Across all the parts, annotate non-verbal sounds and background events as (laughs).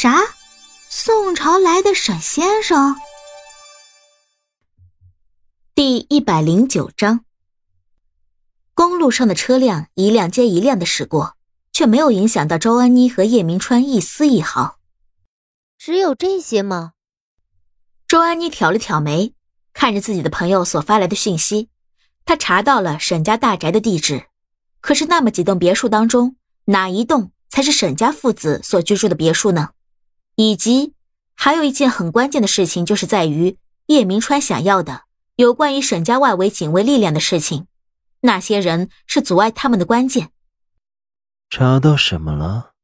啥？宋朝来的沈先生？第一百零九章。公路上的车辆一辆接一辆的驶过，却没有影响到周安妮和叶明川一丝一毫。只有这些吗？周安妮挑了挑眉，看着自己的朋友所发来的讯息，她查到了沈家大宅的地址。可是那么几栋别墅当中，哪一栋才是沈家父子所居住的别墅呢？以及，还有一件很关键的事情，就是在于叶明川想要的有关于沈家外围警卫力量的事情，那些人是阻碍他们的关键。查到什么了？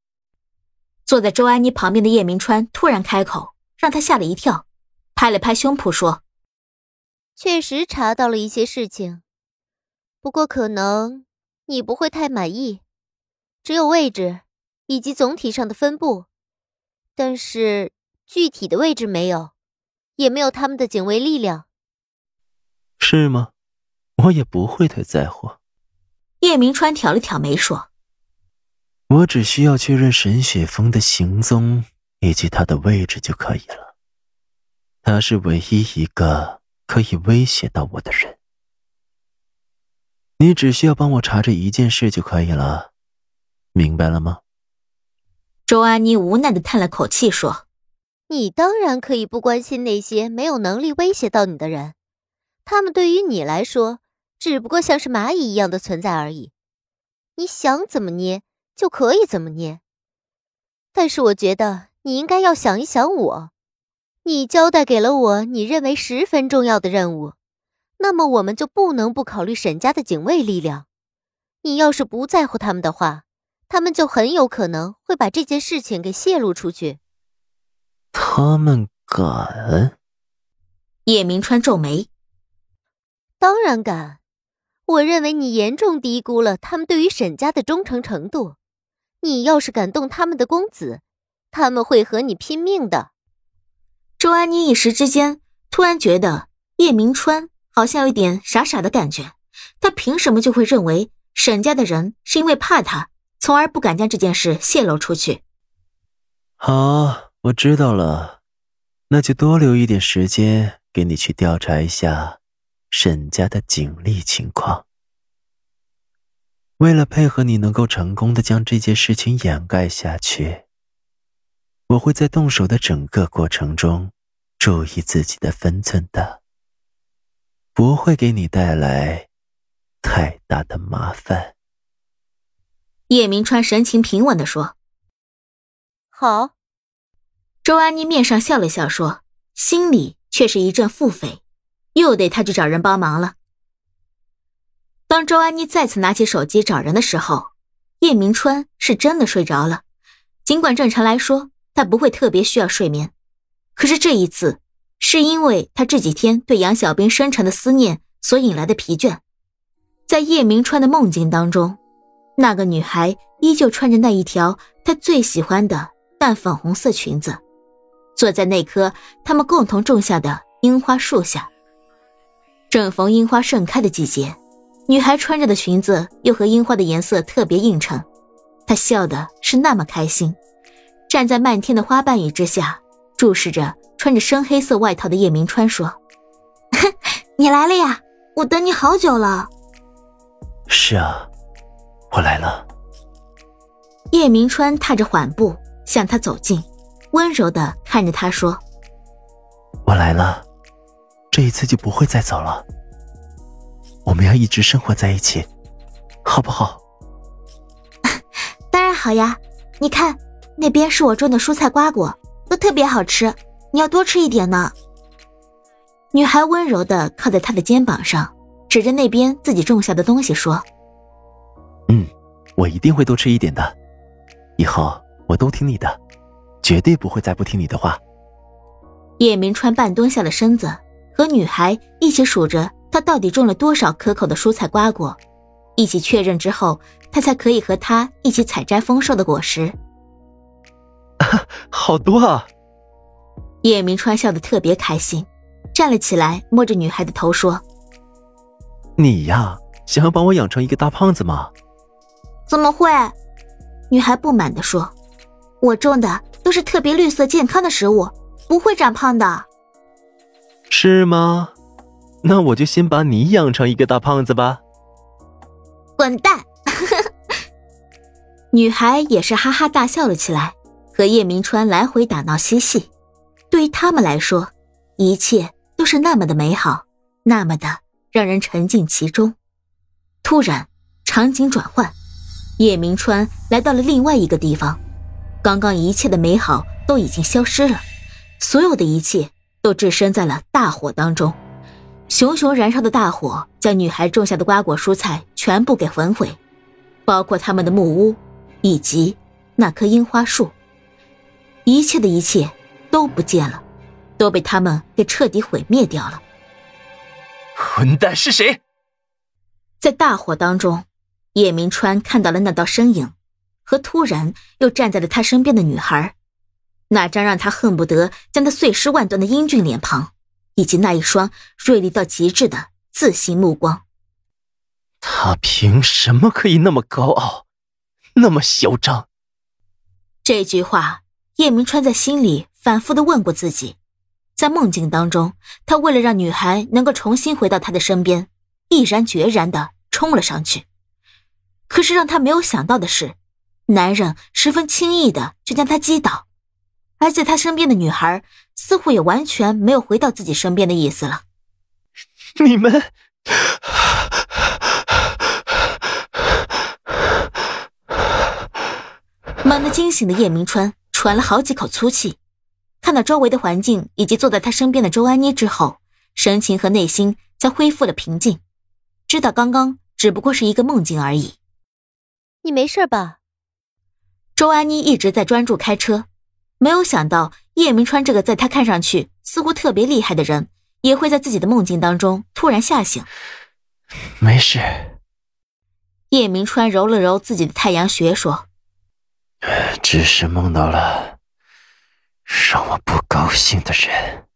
坐在周安妮旁边的叶明川突然开口，让他吓了一跳，拍了拍胸脯说：“确实查到了一些事情，不过可能你不会太满意，只有位置以及总体上的分布。”但是具体的位置没有，也没有他们的警卫力量，是吗？我也不会太在乎。叶明川挑了挑眉说：“我只需要确认沈雪峰的行踪以及他的位置就可以了。他是唯一一个可以威胁到我的人。你只需要帮我查这一件事就可以了，明白了吗？”周安妮无奈的叹了口气，说：“你当然可以不关心那些没有能力威胁到你的人，他们对于你来说，只不过像是蚂蚁一样的存在而已。你想怎么捏就可以怎么捏。但是我觉得你应该要想一想我，你交代给了我你认为十分重要的任务，那么我们就不能不考虑沈家的警卫力量。你要是不在乎他们的话。”他们就很有可能会把这件事情给泄露出去。他们敢？叶明川皱眉。当然敢。我认为你严重低估了他们对于沈家的忠诚程度。你要是敢动他们的公子，他们会和你拼命的。周安妮一时之间突然觉得叶明川好像有点傻傻的感觉。他凭什么就会认为沈家的人是因为怕他？从而不敢将这件事泄露出去。好，我知道了，那就多留一点时间给你去调查一下沈家的警力情况。为了配合你能够成功的将这件事情掩盖下去，我会在动手的整个过程中注意自己的分寸的，不会给你带来太大的麻烦。叶明川神情平稳的说：“好。”周安妮面上笑了笑，说：“心里却是一阵腹诽，又得他去找人帮忙了。”当周安妮再次拿起手机找人的时候，叶明川是真的睡着了。尽管正常来说他不会特别需要睡眠，可是这一次是因为他这几天对杨小兵深沉的思念所引来的疲倦，在叶明川的梦境当中。那个女孩依旧穿着那一条她最喜欢的淡粉红色裙子，坐在那棵他们共同种下的樱花树下。正逢樱花盛开的季节，女孩穿着的裙子又和樱花的颜色特别映衬，她笑的是那么开心。站在漫天的花瓣雨之下，注视着穿着深黑色外套的叶明川说：“ (laughs) 你来了呀，我等你好久了。”是啊。我来了。叶明川踏着缓步向他走近，温柔的看着他说：“我来了，这一次就不会再走了。我们要一直生活在一起，好不好？”“ (laughs) 当然好呀！你看，那边是我种的蔬菜瓜果，都特别好吃，你要多吃一点呢。”女孩温柔的靠在他的肩膀上，指着那边自己种下的东西说。嗯，我一定会多吃一点的，以后我都听你的，绝对不会再不听你的话。叶明川半蹲下了身子，和女孩一起数着他到底种了多少可口的蔬菜瓜果，一起确认之后，他才可以和他一起采摘丰硕的果实。(laughs) 好多啊！叶明川笑得特别开心，站了起来，摸着女孩的头说：“你呀，想要把我养成一个大胖子吗？”怎么会？女孩不满地说：“我种的都是特别绿色健康的食物，不会长胖的。是吗？那我就先把你养成一个大胖子吧。滚蛋！(laughs) 女孩也是哈哈大笑了起来，和叶明川来回打闹嬉戏。对于他们来说，一切都是那么的美好，那么的让人沉浸其中。突然，场景转换，叶明川来到了另外一个地方。刚刚一切的美好都已经消失了，所有的一切都置身在了大火当中。熊熊燃烧的大火将女孩种下的瓜果蔬菜全部给焚毁，包括他们的木屋，以及那棵樱花树。一切的一切都不见了，都被他们给彻底毁灭掉了。混蛋是谁？在大火当中，叶明川看到了那道身影，和突然又站在了他身边的女孩，那张让他恨不得将他碎尸万段的英俊脸庞。以及那一双锐利到极致的自信目光，他凭什么可以那么高傲，那么嚣张？这句话，叶明川在心里反复的问过自己。在梦境当中，他为了让女孩能够重新回到他的身边，毅然决然的冲了上去。可是让他没有想到的是，男人十分轻易的就将他击倒。而在他身边的女孩似乎也完全没有回到自己身边的意思了。(laughs) 你们，猛地惊醒的叶明川喘了好几口粗气，看到周围的环境以及坐在他身边的周安妮之后，神情和内心才恢复了平静，知道刚刚只不过是一个梦境而已。你没事吧？周安妮一直在专注开车。没有想到叶明川这个在她看上去似乎特别厉害的人，也会在自己的梦境当中突然吓醒。没事。叶明川揉了揉自己的太阳穴，说：“只是梦到了让我不高兴的人。”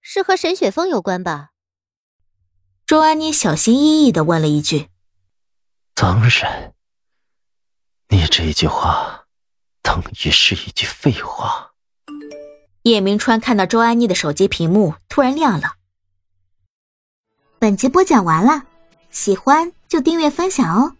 是和沈雪峰有关吧？周安妮小心翼翼的问了一句：“当然。”这句话。等于是一句废话。叶明川看到周安妮的手机屏幕突然亮了。本集播讲完了，喜欢就订阅分享哦。